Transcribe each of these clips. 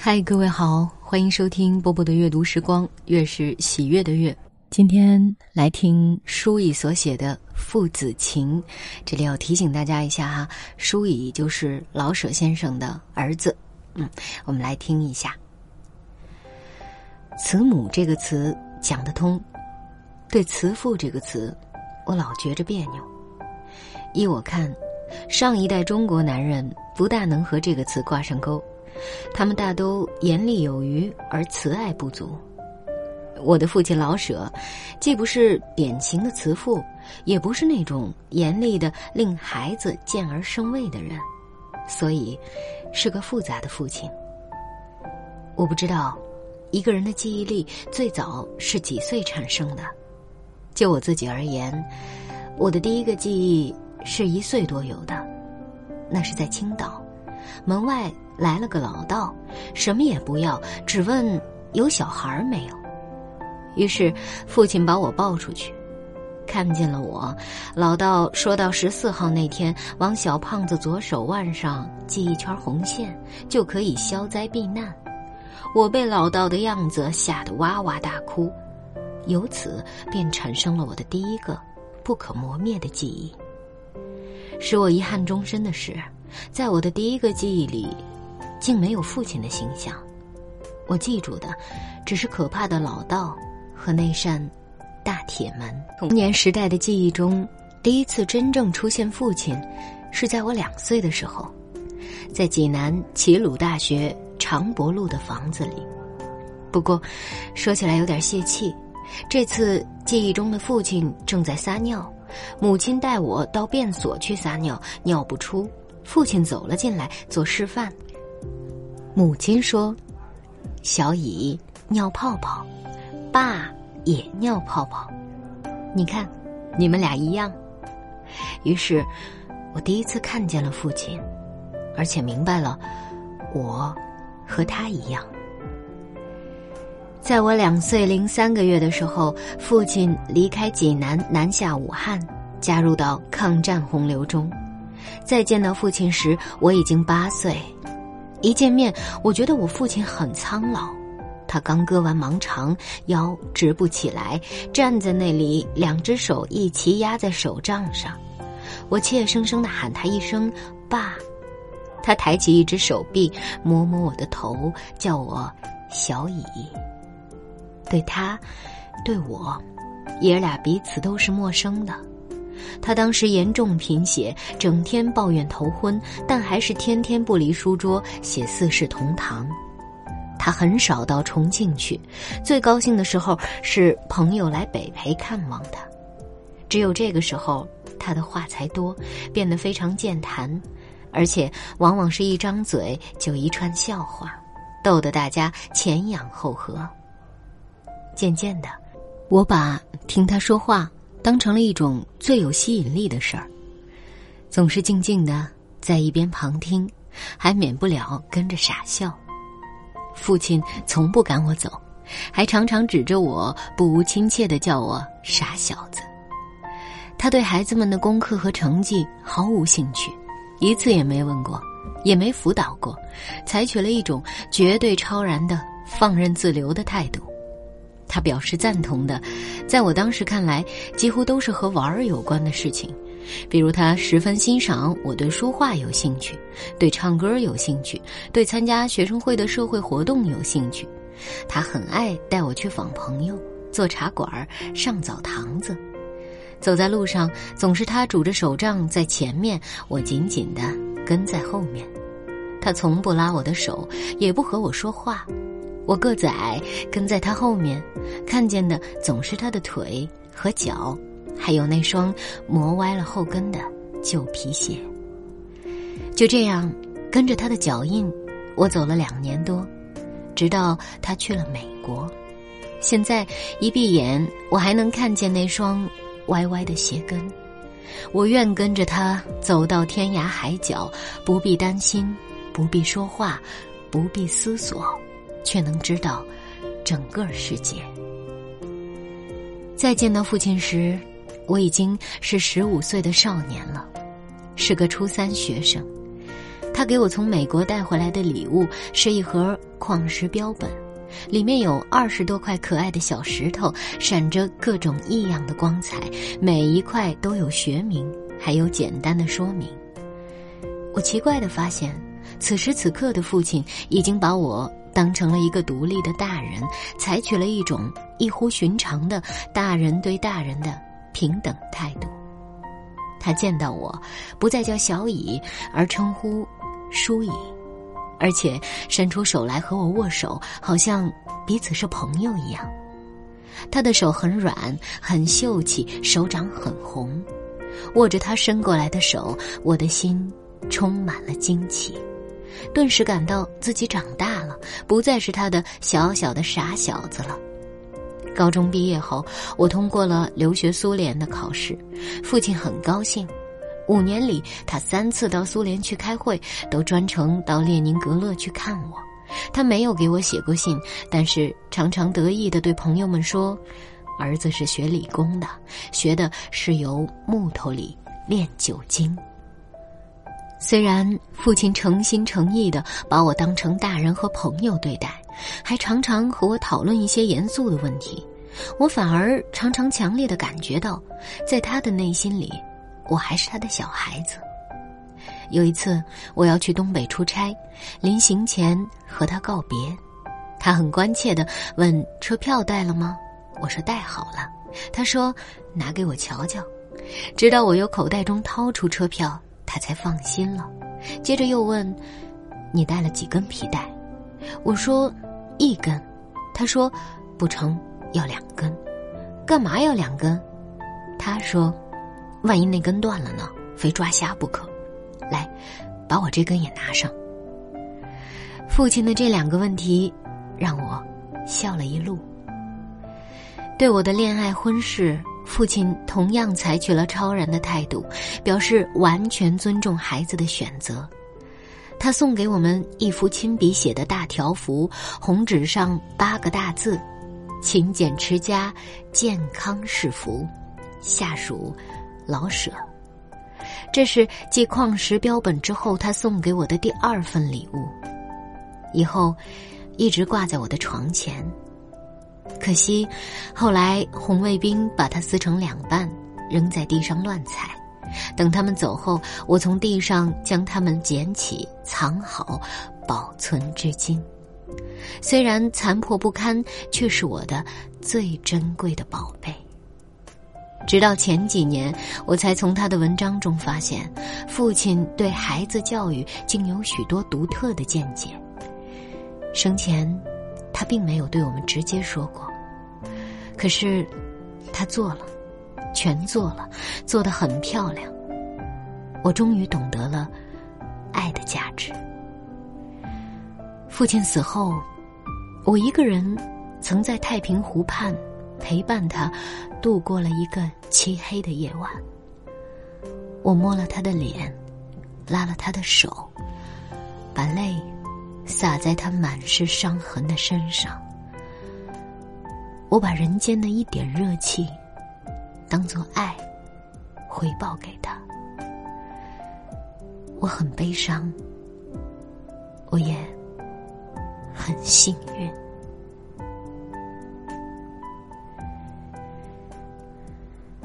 嗨，各位好，欢迎收听波波的阅读时光，月是喜悦的月。今天来听舒乙所写的《父子情》，这里要提醒大家一下哈，舒乙就是老舍先生的儿子。嗯，我们来听一下。慈母这个词讲得通，对慈父这个词，我老觉着别扭。依我看，上一代中国男人不大能和这个词挂上钩。他们大都严厉有余，而慈爱不足。我的父亲老舍，既不是典型的慈父，也不是那种严厉的令孩子见而生畏的人，所以是个复杂的父亲。我不知道，一个人的记忆力最早是几岁产生的。就我自己而言，我的第一个记忆是一岁多有的，那是在青岛，门外。来了个老道，什么也不要，只问有小孩没有。于是父亲把我抱出去，看见了我。老道说到十四号那天，往小胖子左手腕上系一圈红线，就可以消灾避难。我被老道的样子吓得哇哇大哭，由此便产生了我的第一个不可磨灭的记忆。使我遗憾终身的是，在我的第一个记忆里。竟没有父亲的形象，我记住的，只是可怕的老道和那扇大铁门。童年时代的记忆中，第一次真正出现父亲，是在我两岁的时候，在济南齐鲁大学长博路的房子里。不过，说起来有点泄气，这次记忆中的父亲正在撒尿，母亲带我到便所去撒尿，尿不出，父亲走了进来做示范。母亲说：“小乙尿泡泡，爸也尿泡泡，你看，你们俩一样。”于是，我第一次看见了父亲，而且明白了，我和他一样。在我两岁零三个月的时候，父亲离开济南，南下武汉，加入到抗战洪流中。再见到父亲时，我已经八岁。一见面，我觉得我父亲很苍老，他刚割完盲肠，腰直不起来，站在那里，两只手一齐压在手杖上。我怯生生的喊他一声“爸”，他抬起一只手臂，摸摸我的头，叫我“小乙”。对他，对我，爷俩彼此都是陌生的。他当时严重贫血，整天抱怨头昏，但还是天天不离书桌写《四世同堂》。他很少到重庆去，最高兴的时候是朋友来北培看望他。只有这个时候，他的话才多，变得非常健谈，而且往往是一张嘴就一串笑话，逗得大家前仰后合。渐渐的，我把听他说话。当成了一种最有吸引力的事儿，总是静静的在一边旁听，还免不了跟着傻笑。父亲从不赶我走，还常常指着我，不无亲切的叫我“傻小子”。他对孩子们的功课和成绩毫无兴趣，一次也没问过，也没辅导过，采取了一种绝对超然的放任自流的态度。他表示赞同的，在我当时看来，几乎都是和玩儿有关的事情，比如他十分欣赏我对书画有兴趣，对唱歌有兴趣，对参加学生会的社会活动有兴趣。他很爱带我去访朋友，坐茶馆，上澡堂子。走在路上，总是他拄着手杖在前面，我紧紧的跟在后面。他从不拉我的手，也不和我说话。我个子矮，跟在他后面，看见的总是他的腿和脚，还有那双磨歪了后跟的旧皮鞋。就这样，跟着他的脚印，我走了两年多，直到他去了美国。现在一闭眼，我还能看见那双歪歪的鞋跟。我愿跟着他走到天涯海角，不必担心，不必说话，不必思索。却能知道整个世界。再见到父亲时，我已经是十五岁的少年了，是个初三学生。他给我从美国带回来的礼物是一盒矿石标本，里面有二十多块可爱的小石头，闪着各种异样的光彩，每一块都有学名，还有简单的说明。我奇怪的发现，此时此刻的父亲已经把我当成了一个独立的大人，采取了一种异乎寻常的大人对大人的平等态度。他见到我，不再叫小乙，而称呼舒乙，而且伸出手来和我握手，好像彼此是朋友一样。他的手很软，很秀气，手掌很红。握着他伸过来的手，我的心充满了惊奇，顿时感到自己长大了，不再是他的小小的傻小子了。高中毕业后，我通过了留学苏联的考试，父亲很高兴。五年里，他三次到苏联去开会，都专程到列宁格勒去看我。他没有给我写过信，但是常常得意地对朋友们说：“儿子是学理工的，学的是由木头里炼酒精。”虽然父亲诚心诚意地把我当成大人和朋友对待，还常常和我讨论一些严肃的问题，我反而常常强烈的感觉到，在他的内心里，我还是他的小孩子。有一次我要去东北出差，临行前和他告别，他很关切地问：“车票带了吗？”我说：“带好了。”他说：“拿给我瞧瞧。”直到我由口袋中掏出车票。才放心了，接着又问：“你带了几根皮带？”我说：“一根。”他说：“不成，要两根。”干嘛要两根？他说：“万一那根断了呢？非抓瞎不可。”来，把我这根也拿上。父亲的这两个问题，让我笑了一路。对我的恋爱婚事。父亲同样采取了超然的态度，表示完全尊重孩子的选择。他送给我们一幅亲笔写的大条幅，红纸上八个大字：“勤俭持家，健康是福。”下属老舍。这是继矿石标本之后，他送给我的第二份礼物。以后，一直挂在我的床前。可惜，后来红卫兵把它撕成两半，扔在地上乱踩。等他们走后，我从地上将它们捡起，藏好，保存至今。虽然残破不堪，却是我的最珍贵的宝贝。直到前几年，我才从他的文章中发现，父亲对孩子教育竟有许多独特的见解。生前。他并没有对我们直接说过，可是，他做了，全做了，做得很漂亮。我终于懂得了爱的价值。父亲死后，我一个人曾在太平湖畔陪伴他度过了一个漆黑的夜晚。我摸了他的脸，拉了他的手，把泪。洒在他满是伤痕的身上，我把人间的一点热气，当做爱，回报给他。我很悲伤，我也很幸运。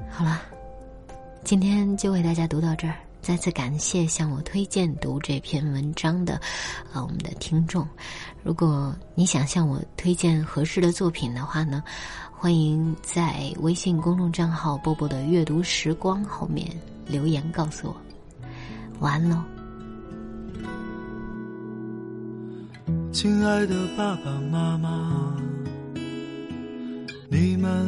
好了，今天就为大家读到这儿。再次感谢向我推荐读这篇文章的，啊，我们的听众。如果你想向我推荐合适的作品的话呢，欢迎在微信公众账号“波波的阅读时光”后面留言告诉我。晚安喽，亲爱的爸爸妈妈，你们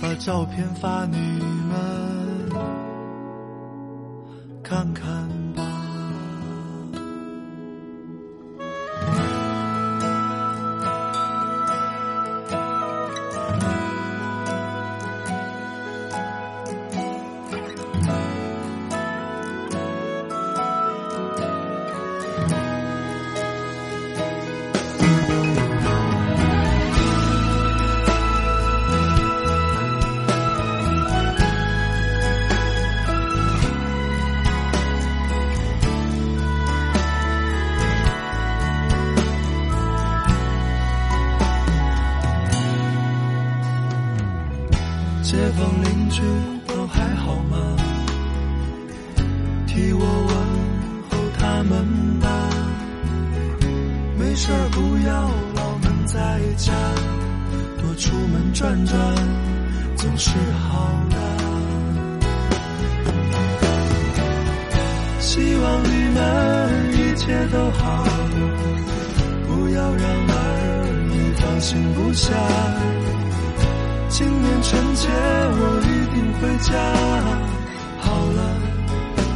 把照片发你们看看是好的。希望你们一切都好，不要让儿女放心不下。今年春节我一定回家。好了，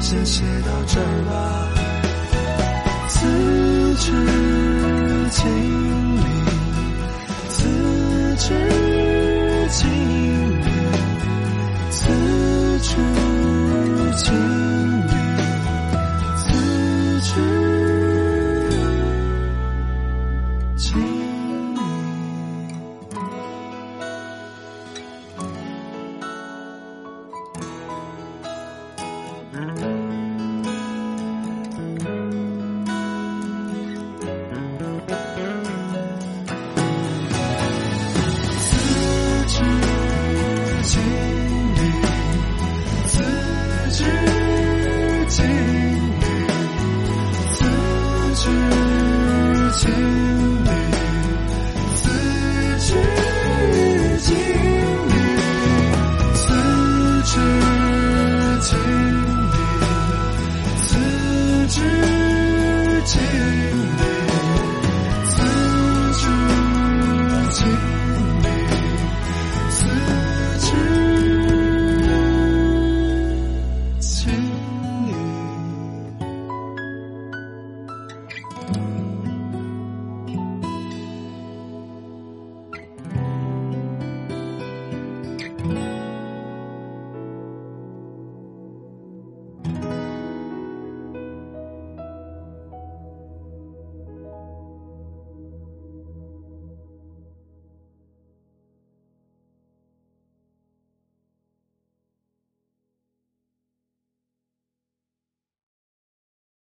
先写到这儿吧。此致敬